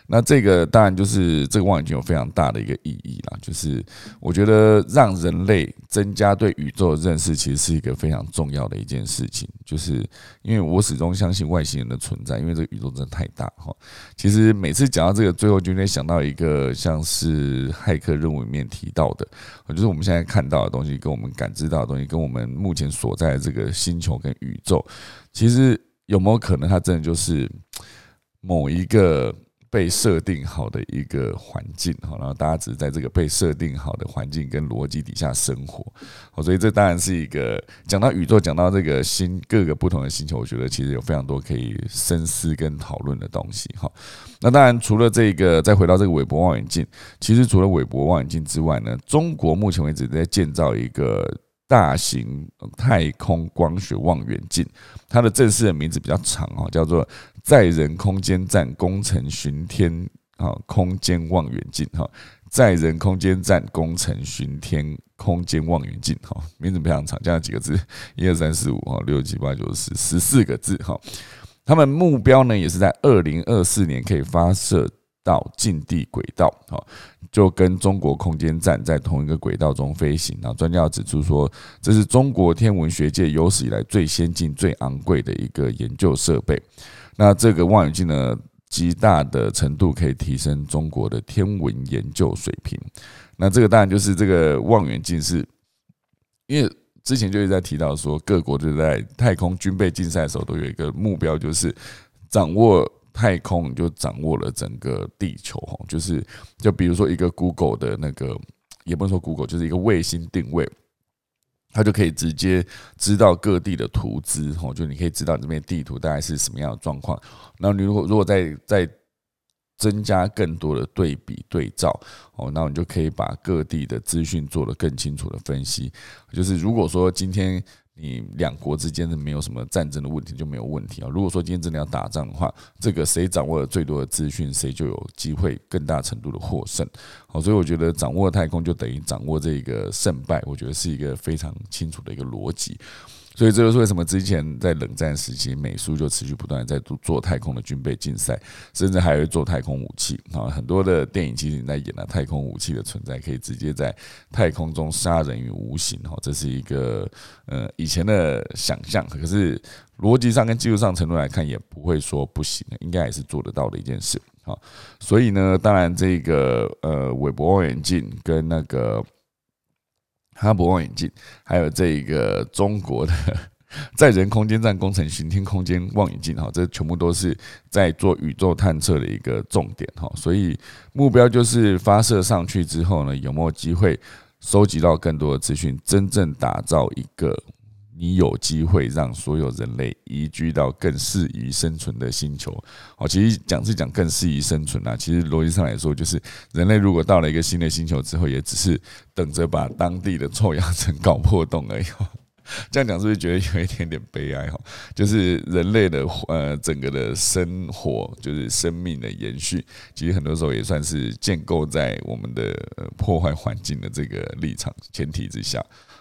那这个当然就是这个望远镜有非常大的一个意义啦，就是我觉得让人类增加对宇宙的认识，其实是一个非常重要的一件事情。就是因为我始终相信外星人的存在，因为这个宇宙真的太大哈。其实每次讲到这个，最后就会想到一个像是骇客任务里面。提到的，就是我们现在看到的东西，跟我们感知到的东西，跟我们目前所在的这个星球跟宇宙，其实有没有可能，它真的就是某一个？被设定好的一个环境，哈，然后大家只是在这个被设定好的环境跟逻辑底下生活，好，所以这当然是一个讲到宇宙，讲到这个星各个不同的星球，我觉得其实有非常多可以深思跟讨论的东西，哈。那当然除了这个，再回到这个韦伯望远镜，其实除了韦伯望远镜之外呢，中国目前为止在建造一个大型太空光学望远镜，它的正式的名字比较长哦，叫做。载人空间站工程巡天啊，空间望远镜哈，载人空间站工程巡天空间望远镜哈，名字非常长，这样几个字，一二三四五哈，六七八九十十四个字哈。他们目标呢，也是在二零二四年可以发射到近地轨道哈，就跟中国空间站在同一个轨道中飞行。然后专家指出说，这是中国天文学界有史以来最先进、最昂贵的一个研究设备。那这个望远镜呢，极大的程度可以提升中国的天文研究水平。那这个当然就是这个望远镜是，因为之前就一直在提到说，各国就在太空军备竞赛的时候都有一个目标，就是掌握太空就掌握了整个地球哈。就是就比如说一个 Google 的那个，也不能说 Google，就是一个卫星定位。它就可以直接知道各地的图资，吼，就你可以知道这边地图大概是什么样的状况。那你如果如果再再增加更多的对比对照，哦，那你就可以把各地的资讯做得更清楚的分析。就是如果说今天。你两国之间是没有什么战争的问题，就没有问题啊。如果说今天真的要打仗的话，这个谁掌握了最多的资讯，谁就有机会更大程度的获胜。好，所以我觉得掌握太空就等于掌握这个胜败，我觉得是一个非常清楚的一个逻辑。所以这就是为什么之前在冷战时期，美苏就持续不断在做做太空的军备竞赛，甚至还会做太空武器啊。很多的电影其实在演了太空武器的存在，可以直接在太空中杀人于无形哈。这是一个呃以前的想象，可是逻辑上跟技术上程度来看，也不会说不行的，应该也是做得到的一件事啊。所以呢，当然这个呃韦伯望远镜跟那个。哈勃望远镜，还有这个中国的 载人空间站工程巡天空间望远镜，哈，这全部都是在做宇宙探测的一个重点，哈，所以目标就是发射上去之后呢，有没有机会收集到更多的资讯，真正打造一个你有机会让所有人类移居到更适宜生存的星球。哦，其实讲是讲更适宜生存啊。其实逻辑上来说，就是人类如果到了一个新的星球之后，也只是等着把当地的臭氧层搞破洞而已。这样讲是不是觉得有一点点悲哀哈？就是人类的呃整个的生活，就是生命的延续，其实很多时候也算是建构在我们的破坏环境的这个立场前提之下。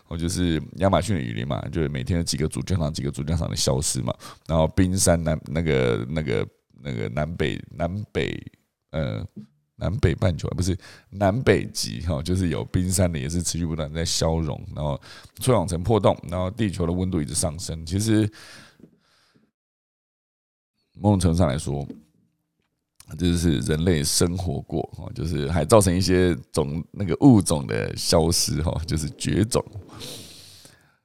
哦，就是亚马逊的雨林嘛，就是每天有几个主教场，几个主教场的消失嘛，然后冰山南那个那个那个南北南北呃。南北半球不是南北极哈，就是有冰山的，也是持续不断在消融，然后臭氧层破洞，然后地球的温度一直上升。其实某种程度上来说，就是人类生活过哈，就是还造成一些种那个物种的消失哈，就是绝种。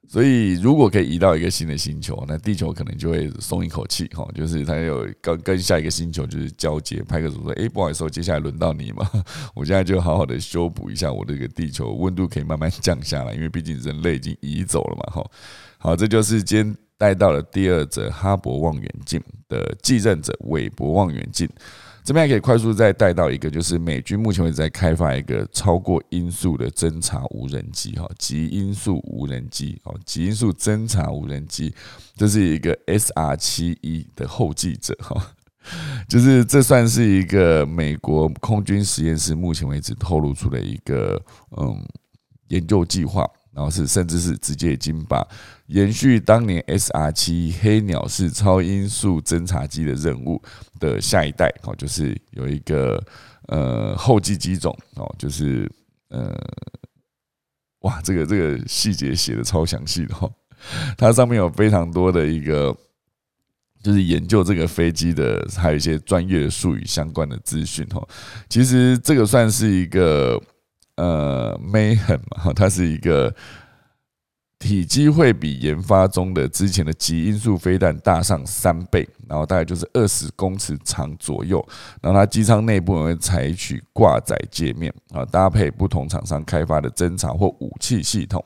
所以，如果可以移到一个新的星球，那地球可能就会松一口气哈。就是它有跟跟下一个星球就是交接，拍个组说：“哎，不好意思，接下来轮到你嘛。”我现在就好好的修补一下我这个地球，温度可以慢慢降下来，因为毕竟人类已经移走了嘛。哈，好，这就是今天带到了第二则哈勃望远镜的继任者——韦伯望远镜。这边还可以快速再带到一个，就是美军目前为止在开发一个超过音速的侦察无人机，哈，极音速无人机，哦，极音速侦察无人机，这是一个 SR 七一的后继者，哈，就是这算是一个美国空军实验室目前为止透露出的一个嗯研究计划。然后是，甚至是直接已经把延续当年 SR 七黑鸟式超音速侦察机的任务的下一代，哦，就是有一个呃后继机种，哦，就是呃，哇，这个这个细节写的超详细的哈，它上面有非常多的一个，就是研究这个飞机的，还有一些专业术语相关的资讯哈。其实这个算是一个。呃，Mayhem 嘛，它是一个体积会比研发中的之前的极音速飞弹大上三倍，然后大概就是二十公尺长左右，然后它机舱内部会采取挂载界面啊，搭配不同厂商开发的侦察或武器系统，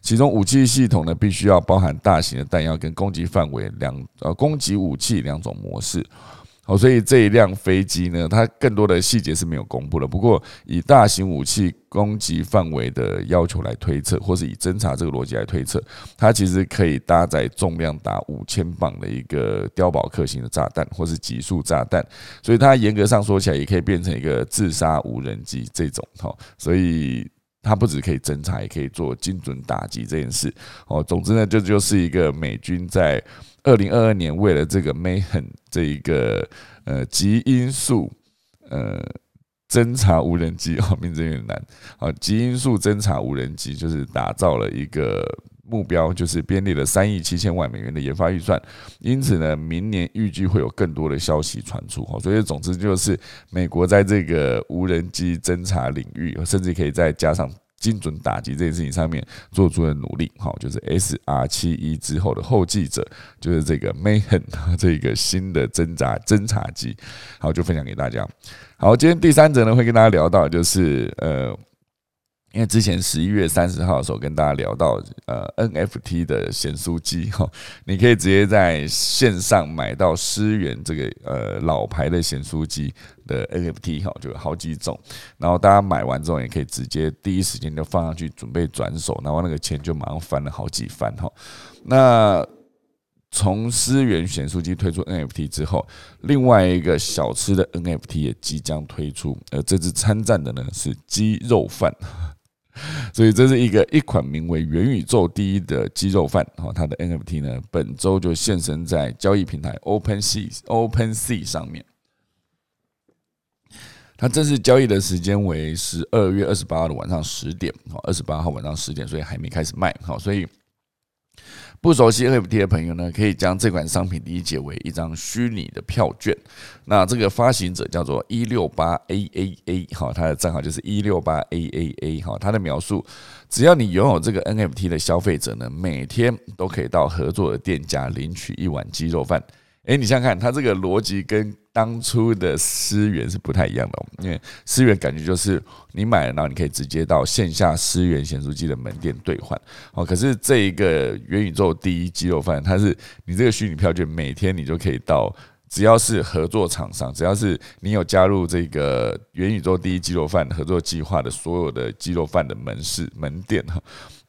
其中武器系统呢必须要包含大型的弹药跟攻击范围两呃攻击武器两种模式。好，所以这一辆飞机呢，它更多的细节是没有公布的。不过，以大型武器攻击范围的要求来推测，或是以侦查这个逻辑来推测，它其实可以搭载重量达五千磅的一个碉堡克型的炸弹，或是极速炸弹。所以，它严格上说起来，也可以变成一个自杀无人机这种。哈，所以它不止可以侦察，也可以做精准打击这件事。哦，总之呢，这就是一个美军在。二零二二年，为了这个 May 很这一个呃极音速呃侦察无人机哦，名字有点难。啊，极音速侦察无人机就是打造了一个目标，就是编列了三亿七千万美元的研发预算。因此呢，明年预计会有更多的消息传出。哈，所以总之就是美国在这个无人机侦察领域，甚至可以再加上。精准打击这件事情上面做出了努力，好，就是 S R 七一之后的后继者，就是这个 Mayhem 这个新的侦察侦察机，好，就分享给大家。好，今天第三则呢，会跟大家聊到，就是呃。因为之前十一月三十号的时候跟大家聊到，呃，NFT 的显书机哈，你可以直接在线上买到思源这个呃老牌的显书机的 NFT 哈，就有好几种，然后大家买完之后也可以直接第一时间就放上去准备转手，然后那个钱就马上翻了好几番哈。那从思源显书机推出 NFT 之后，另外一个小吃的 NFT 也即将推出，呃，这次参战的呢是鸡肉饭。所以这是一个一款名为“元宇宙第一”的鸡肉饭，哈，它的 NFT 呢，本周就现身在交易平台 OpenSea OpenSea 上面。它正式交易的时间为十二月二十八号的晚上十点，哈，二十八号晚上十点，所以还没开始卖，好，所以。不熟悉 NFT 的朋友呢，可以将这款商品理解为一张虚拟的票券。那这个发行者叫做一六八 A A A，好，他的账号就是一六八 A A A，好，他的描述，只要你拥有这个 NFT 的消费者呢，每天都可以到合作的店家领取一碗鸡肉饭。诶，你想想看，他这个逻辑跟当初的思源是不太一样的，因为思源感觉就是你买了，然后你可以直接到线下思源显书机的门店兑换。哦，可是这一个元宇宙第一鸡肉饭，它是你这个虚拟票券，每天你就可以到。只要是合作厂商，只要是你有加入这个元宇宙第一鸡肉饭合作计划的所有的鸡肉饭的门市门店哈，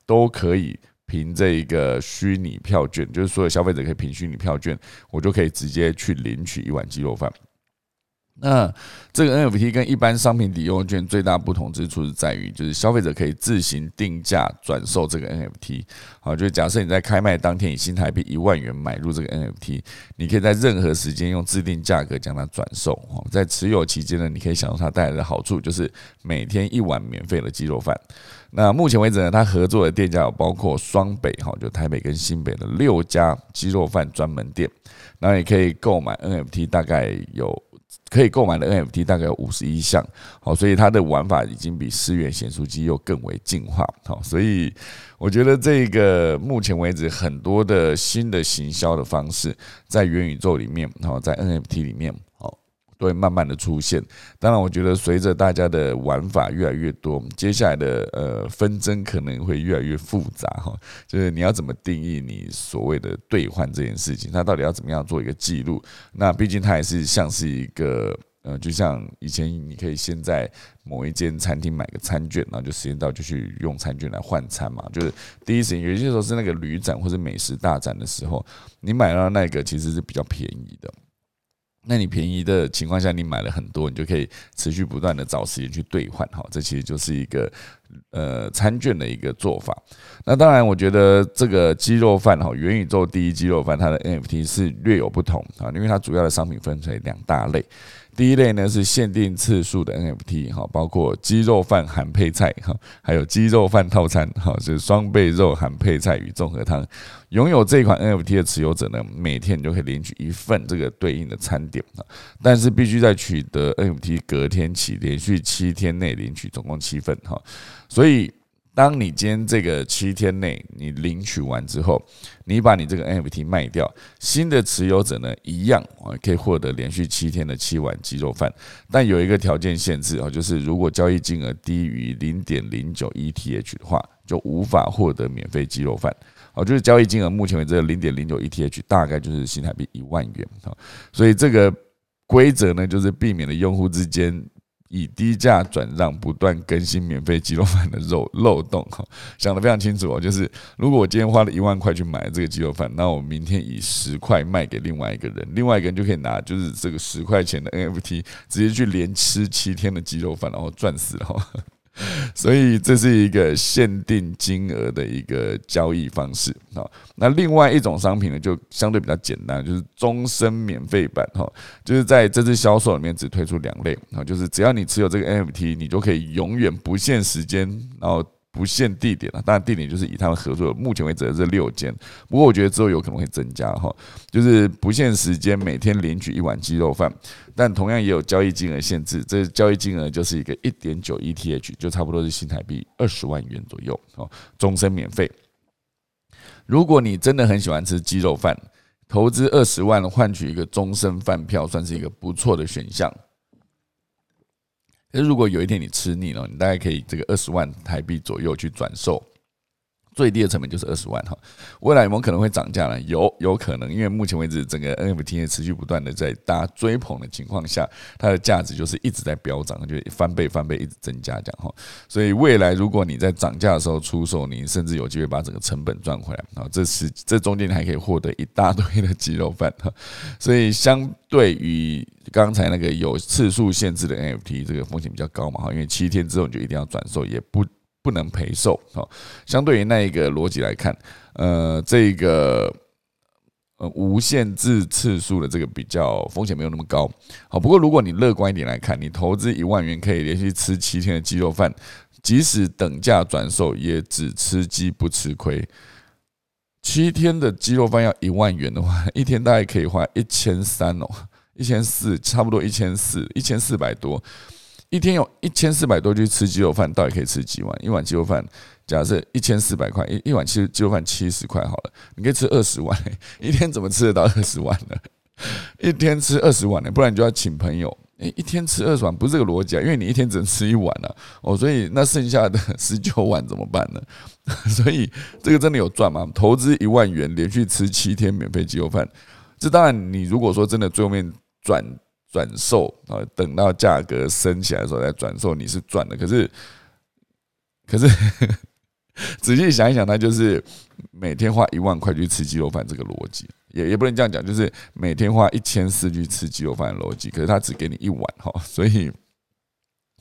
都可以凭这一个虚拟票券，就是所有消费者可以凭虚拟票券，我就可以直接去领取一碗鸡肉饭。那这个 NFT 跟一般商品抵用券最大不同之处是在于，就是消费者可以自行定价转售这个 NFT。好，就是假设你在开卖当天以新台币一万元买入这个 NFT，你可以在任何时间用自定价格将它转售。在持有期间呢，你可以享受它带来的好处，就是每天一碗免费的鸡肉饭。那目前为止呢，它合作的店家有包括双北，哈，就台北跟新北的六家鸡肉饭专门店。然后也可以购买 NFT，大概有。可以购买的 NFT 大概有五十一项，好，所以它的玩法已经比思源显书机又更为进化，好，所以我觉得这个目前为止很多的新的行销的方式在元宇宙里面，好，在 NFT 里面。会慢慢的出现，当然，我觉得随着大家的玩法越来越多，接下来的呃纷争可能会越来越复杂哈。就是你要怎么定义你所谓的兑换这件事情，它到底要怎么样做一个记录？那毕竟它也是像是一个呃，就像以前你可以先在某一间餐厅买个餐券，然后就时间到就去用餐券来换餐嘛。就是第一时间有些时候是那个旅展或者美食大展的时候，你买到那个其实是比较便宜的。那你便宜的情况下，你买了很多，你就可以持续不断的找时间去兑换，哈，这其实就是一个呃餐券的一个做法。那当然，我觉得这个鸡肉饭哈，元宇宙第一鸡肉饭，它的 NFT 是略有不同啊，因为它主要的商品分成两大类。第一类呢是限定次数的 NFT 哈，包括鸡肉饭含配菜哈，还有鸡肉饭套餐哈，就是双倍肉含配菜与综合汤。拥有这款 NFT 的持有者呢，每天你就可以领取一份这个对应的餐点啊，但是必须在取得 NFT 隔天起连续七天内领取，总共七份哈，所以。当你今天这个七天内你领取完之后，你把你这个 NFT 卖掉，新的持有者呢一样啊可以获得连续七天的七碗鸡肉饭，但有一个条件限制啊，就是如果交易金额低于零点零九 ETH 的话，就无法获得免费鸡肉饭。哦，就是交易金额目前为止零点零九 ETH 大概就是新台币一万元啊，所以这个规则呢就是避免了用户之间。以低价转让，不断更新免费鸡肉饭的漏漏洞哈，想得非常清楚哦。就是如果我今天花了一万块去买这个鸡肉饭，那我明天以十块卖给另外一个人，另外一个人就可以拿就是这个十块钱的 NFT，直接去连吃七天的鸡肉饭，然后赚死了。所以这是一个限定金额的一个交易方式啊。那另外一种商品呢，就相对比较简单，就是终身免费版哈。就是在这次销售里面只推出两类啊，就是只要你持有这个 NFT，你就可以永远不限时间，然后。不限地点了，当然地点就是以他们合作，目前为止的这六间。不过我觉得之后有可能会增加哈，就是不限时间，每天领取一碗鸡肉饭，但同样也有交易金额限制，这交易金额就是一个一点九 ETH，就差不多是新台币二十万元左右哦，终身免费。如果你真的很喜欢吃鸡肉饭，投资二十万换取一个终身饭票，算是一个不错的选项。那如果有一天你吃腻了，你大概可以这个二十万台币左右去转售。最低的成本就是二十万哈，未来有没有可能会涨价呢？有，有可能，因为目前为止整个 NFT 持续不断的在大家追捧的情况下，它的价值就是一直在飙涨，就翻倍翻倍一直增加这样哈。所以未来如果你在涨价的时候出售，你甚至有机会把整个成本赚回来啊。这是这中间你还可以获得一大堆的鸡肉饭哈。所以相对于刚才那个有次数限制的 NFT，这个风险比较高嘛哈，因为七天之后你就一定要转售，也不。不能赔售，好，相对于那一个逻辑来看，呃，这个呃无限制次数的这个比较风险没有那么高，好，不过如果你乐观一点来看，你投资一万元可以连续吃七天的鸡肉饭，即使等价转售也只吃鸡不吃亏。七天的鸡肉饭要一万元的话，一天大概可以花一千三哦，一千四，差不多一千四，一千四百多。一天有一千四百多去吃鸡肉饭，到底可以吃几碗？一碗鸡肉饭，假设一千四百块，一一碗其实鸡肉饭七十块好了，你可以吃二十碗，一天怎么吃得到二十碗呢？一天吃二十碗呢，不然你就要请朋友。诶，一天吃二十碗不是这个逻辑啊，因为你一天只能吃一碗啊，哦，所以那剩下的 十九碗怎么办呢？所以这个真的有赚吗？投资一万元，连续吃七天免费鸡肉饭，这当然你如果说真的最后面转转售啊，等到价格升起来的时候再转售，你是赚的。可是，可是 仔细想一想，它就是每天花一万块去吃鸡肉饭这个逻辑。也也不能这样讲，就是每天花一千四去吃鸡肉饭的逻辑，可是他只给你一碗哈，所以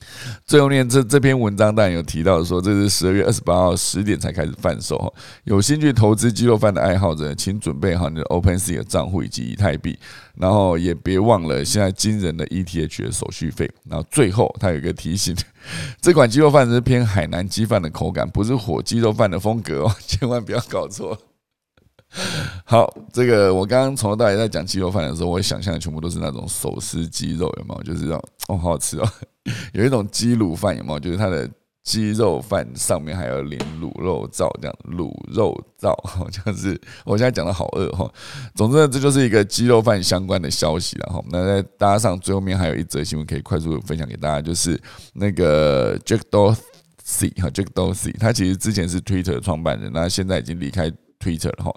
最后面这这篇文章当然有提到说，这是十二月二十八号十点才开始贩售哈，有兴趣投资鸡肉饭的爱好者，请准备好你的 OpenSea 的账户以及以太币，然后也别忘了现在惊人的 ETH 的手续费，然后最后他有一个提醒，这款鸡肉饭是偏海南鸡饭的口感，不是火鸡肉饭的风格哦，千万不要搞错。好，这个我刚刚从头到尾在讲鸡肉饭的时候，我想象的全部都是那种手撕鸡肉，有没有？就是这种哦，好好吃哦。有一种鸡卤饭，有没有？就是它的鸡肉饭上面还要淋卤肉燥，这样卤肉燥，就是我现在讲的好饿哈。总之呢，这就是一个鸡肉饭相关的消息了哈。那再搭上最后面还有一则新闻可以快速分享给大家，就是那个 Jack Dorsey 哈，Jack Dorsey，他其实之前是 Twitter 创办人，那现在已经离开。Twitter 了哈，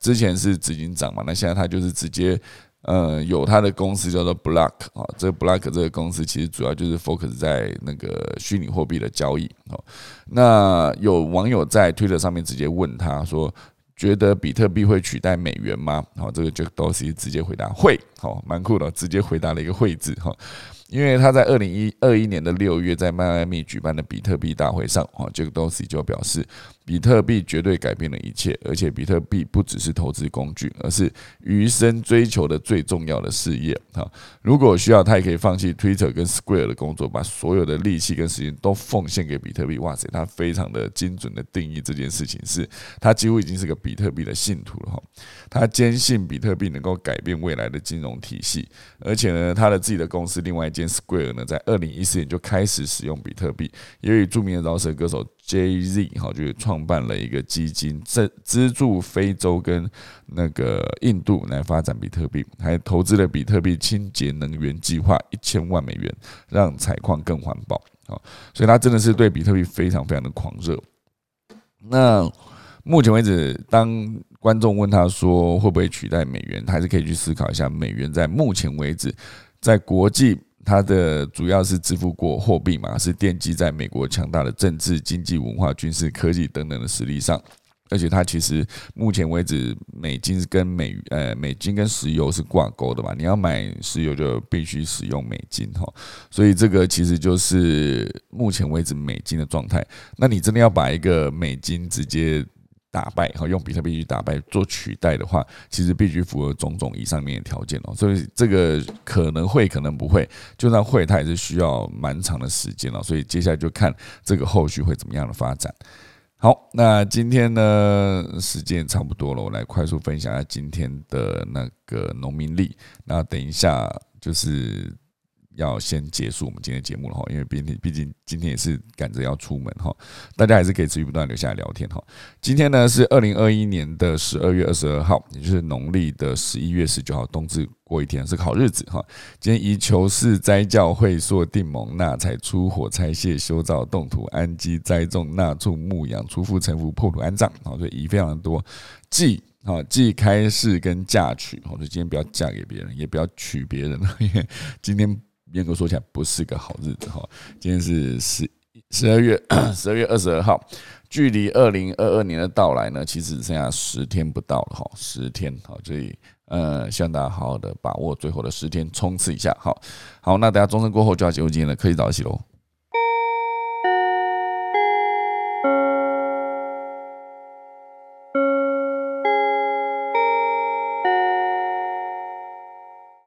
之前是执行长嘛，那现在他就是直接，呃，有他的公司叫做 Block 啊，这 Block 这个公司其实主要就是 focus 在那个虚拟货币的交易哦。那有网友在 Twitter 上面直接问他说，觉得比特币会取代美元吗？好，这个 Jack Dorsey 直接回答会，好，蛮酷的，直接回答了一个会字哈。因为他在二零一二一年的六月在迈阿密举办的比特币大会上，啊，这个 Dorsey 就表示，比特币绝对改变了一切，而且比特币不只是投资工具，而是余生追求的最重要的事业。哈，如果需要，他也可以放弃 Twitter 跟 Square 的工作，把所有的力气跟时间都奉献给比特币。哇塞，他非常的精准的定义这件事情，是他几乎已经是个比特币的信徒了。哈，他坚信比特币能够改变未来的金融体系，而且呢，他的自己的公司另外一间。Square 呢，在二零一四年就开始使用比特币，也与著名的饶舌歌手 Jay Z 哈，就是创办了一个基金，资资助非洲跟那个印度来发展比特币，还投资了比特币清洁能源计划一千万美元，让采矿更环保啊！所以他真的是对比特币非常非常的狂热。那目前为止，当观众问他说会不会取代美元，他还是可以去思考一下，美元在目前为止在国际。它的主要是支付过货币嘛，是奠基在美国强大的政治、经济、文化、军事、科技等等的实力上，而且它其实目前为止，美金是跟美呃美金跟石油是挂钩的嘛，你要买石油就必须使用美金哈，所以这个其实就是目前为止美金的状态。那你真的要把一个美金直接。打败和用比特币去打败做取代的话，其实必须符合种种以上面的条件哦。所以这个可能会，可能不会。就算会，它也是需要蛮长的时间了。所以接下来就看这个后续会怎么样的发展。好，那今天呢，时间差不多了，我来快速分享一下今天的那个农民历。那等一下就是。要先结束我们今天节目了哈，因为毕竟毕竟今天也是赶着要出门哈，大家还是可以持续不断留下来聊天哈。今天呢是二零二一年的十二月二十二号，也就是农历的十一月十九号，冬至过一天是个好日子哈。今天宜求是斋教会所定盟纳财出火拆卸修造动土安基栽种纳畜牧养出富成福破土安葬啊，所以宜非常多。忌啊忌开市跟嫁娶，所以今天不要嫁给别人，也不要娶别人了，因为今天。严格说起来，不是个好日子哈。今天是十十二月 十二月二十二号，距离二零二二年的到来呢，其实只剩下十天不到了哈，十天好，所以呃，希望大家好好的把握最后的十天，冲刺一下。好好，那大家钟声过后就要结束今天的科技早起喽。